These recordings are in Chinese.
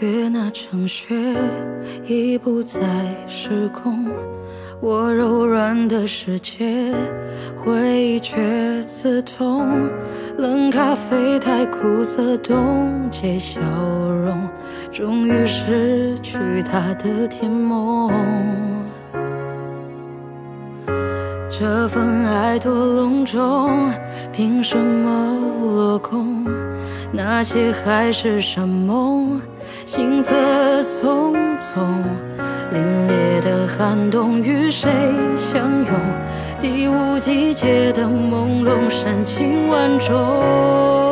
约那场雪，已不再失控。我柔软的世界，回忆却刺痛。冷咖啡太苦涩，冻结笑容，终于失去他的甜梦。这份爱多隆重，凭什么落空？那些海誓山盟，行色匆匆。凛冽的寒冬，与谁相拥？第五季节的朦胧，深情万种。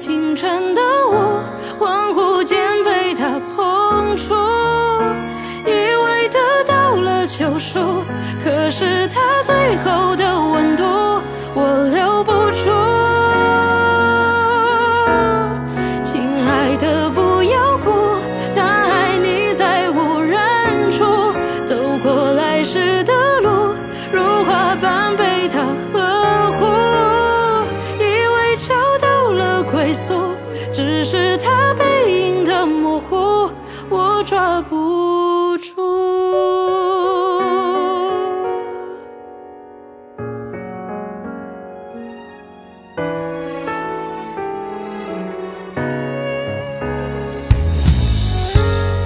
推开清晨的我，恍惚间被他碰触，以为得到了救赎，可是他最后的温度，只是他背影的模糊，我抓不住。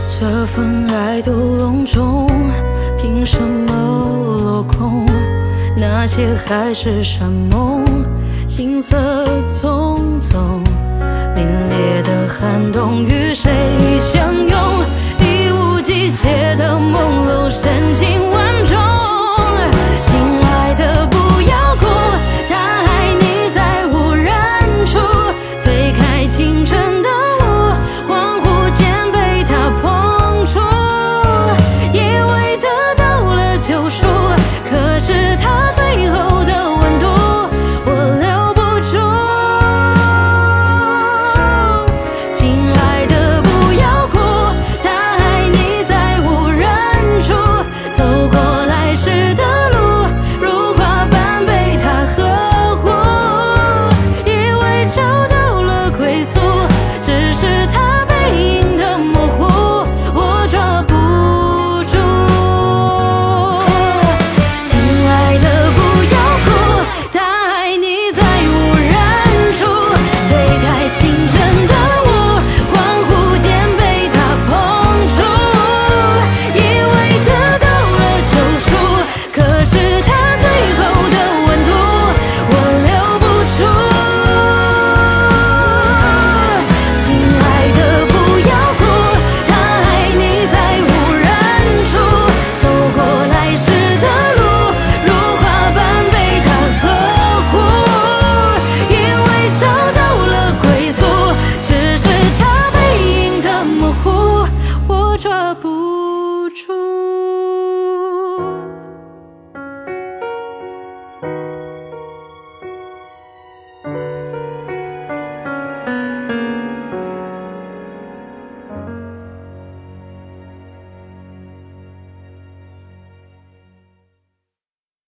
这份爱多隆重，凭什么落空？那些海誓山盟，行色匆匆。凛冽的寒冬，与谁